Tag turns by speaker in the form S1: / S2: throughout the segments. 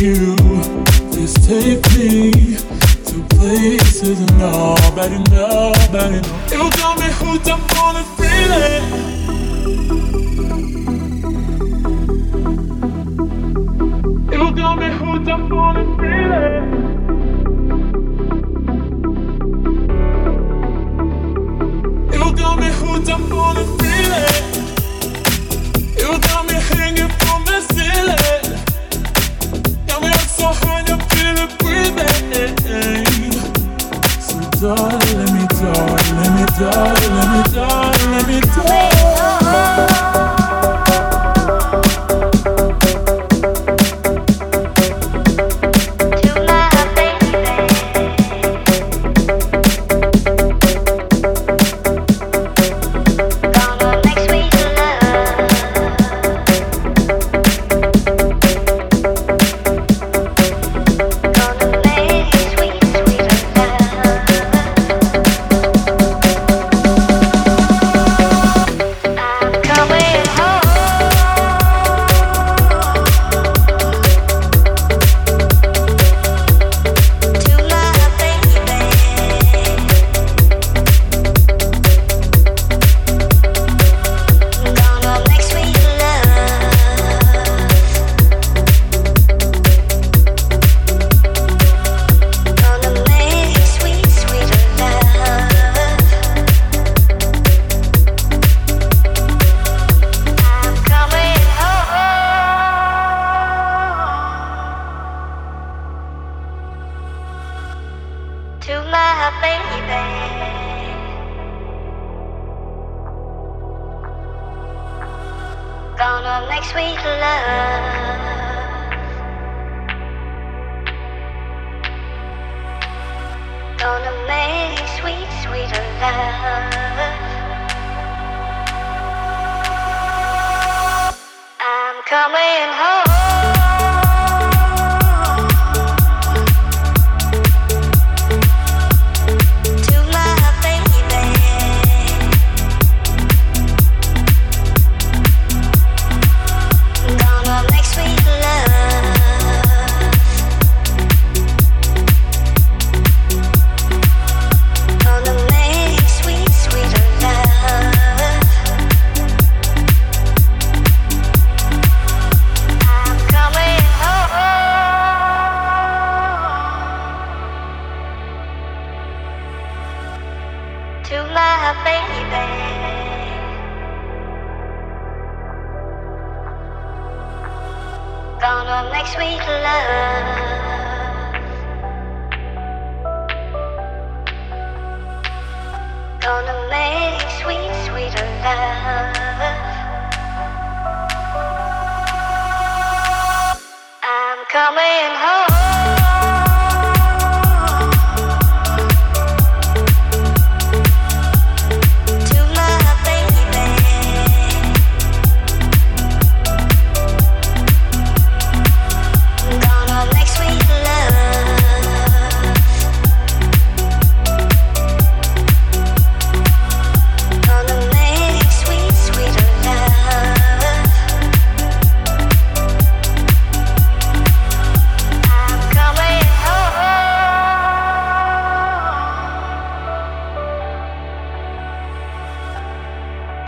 S1: you. Just take me to places nobody, knows. You got me hooked up on feeling. You got me hooked up on feeling. You got me hanging from the ceiling darling, let me, die, let me, die, let me, die, let me, darling.
S2: Gonna make sweet love. Gonna make sweet, sweet love. I'm coming home.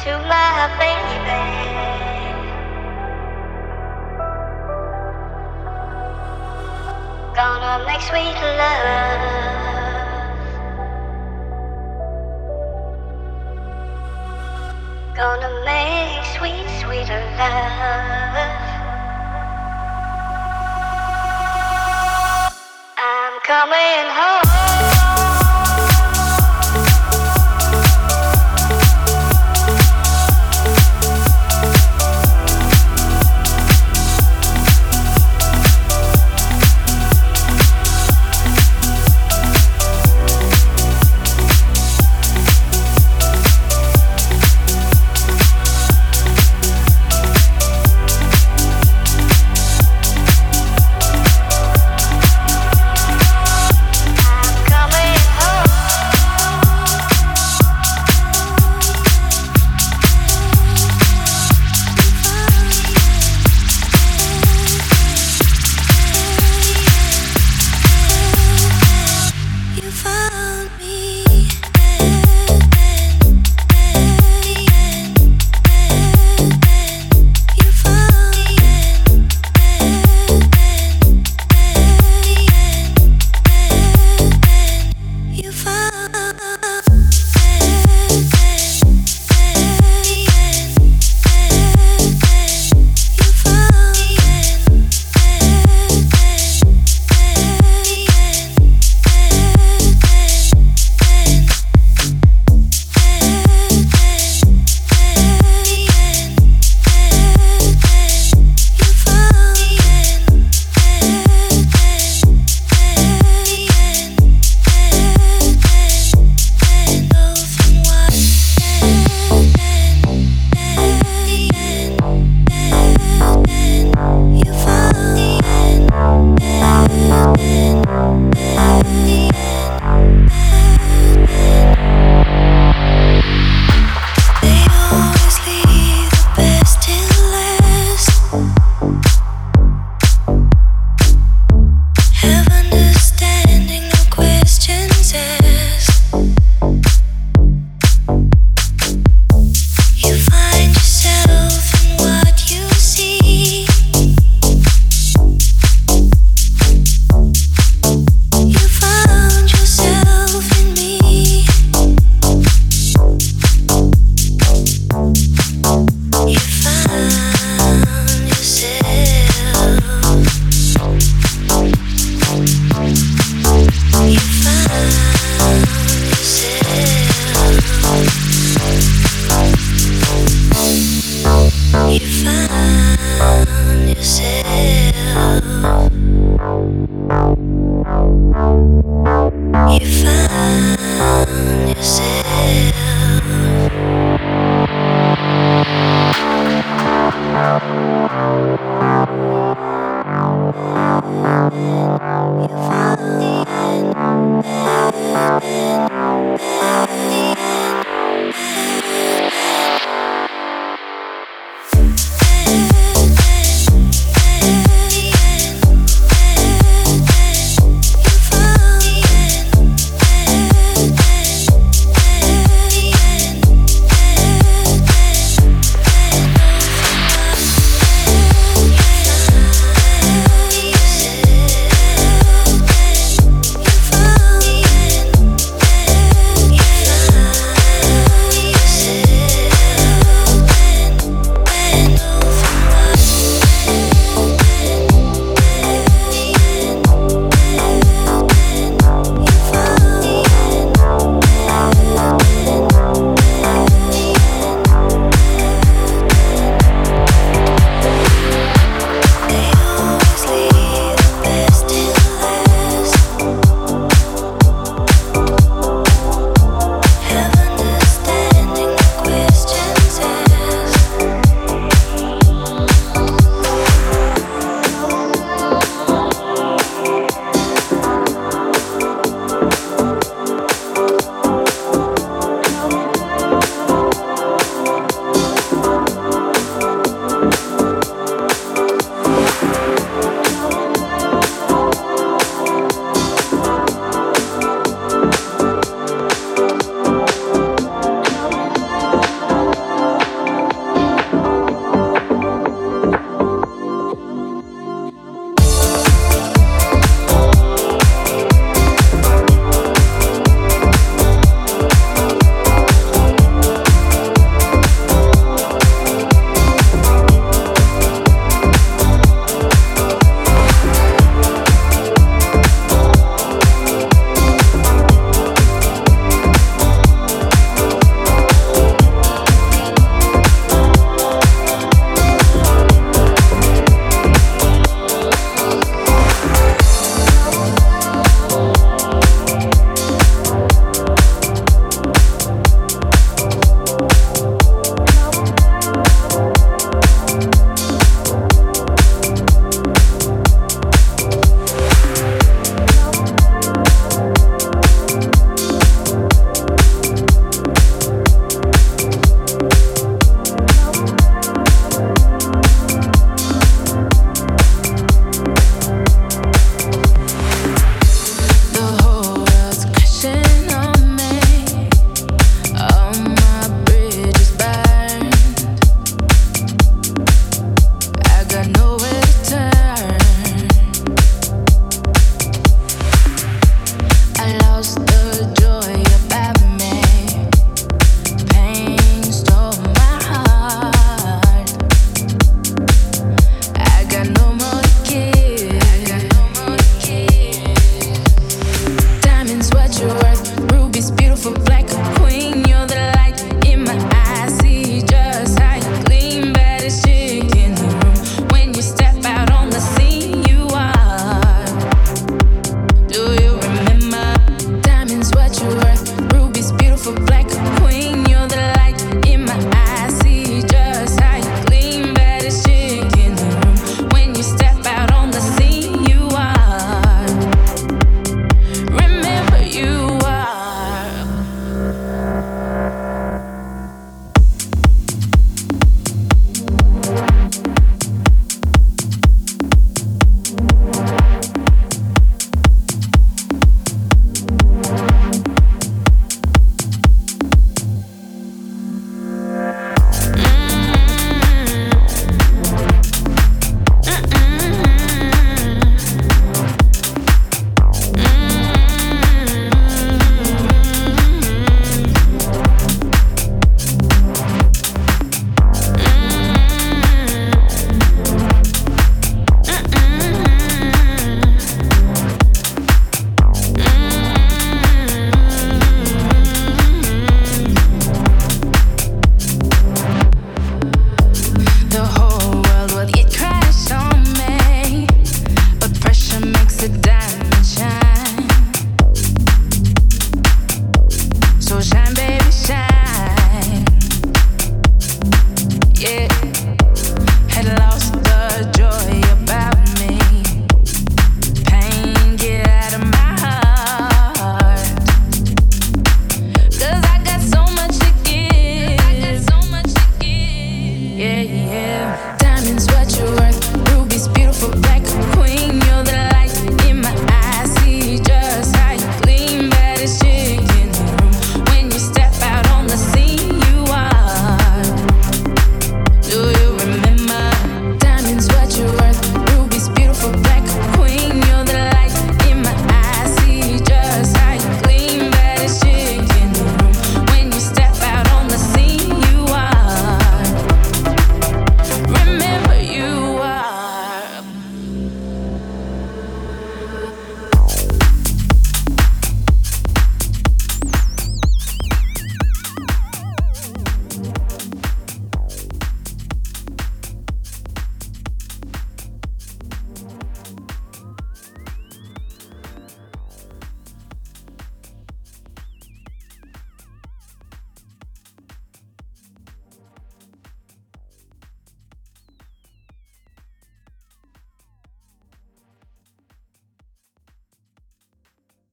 S2: To my baby. Gonna make sweet love. Gonna make sweet, sweet love. I'm coming home.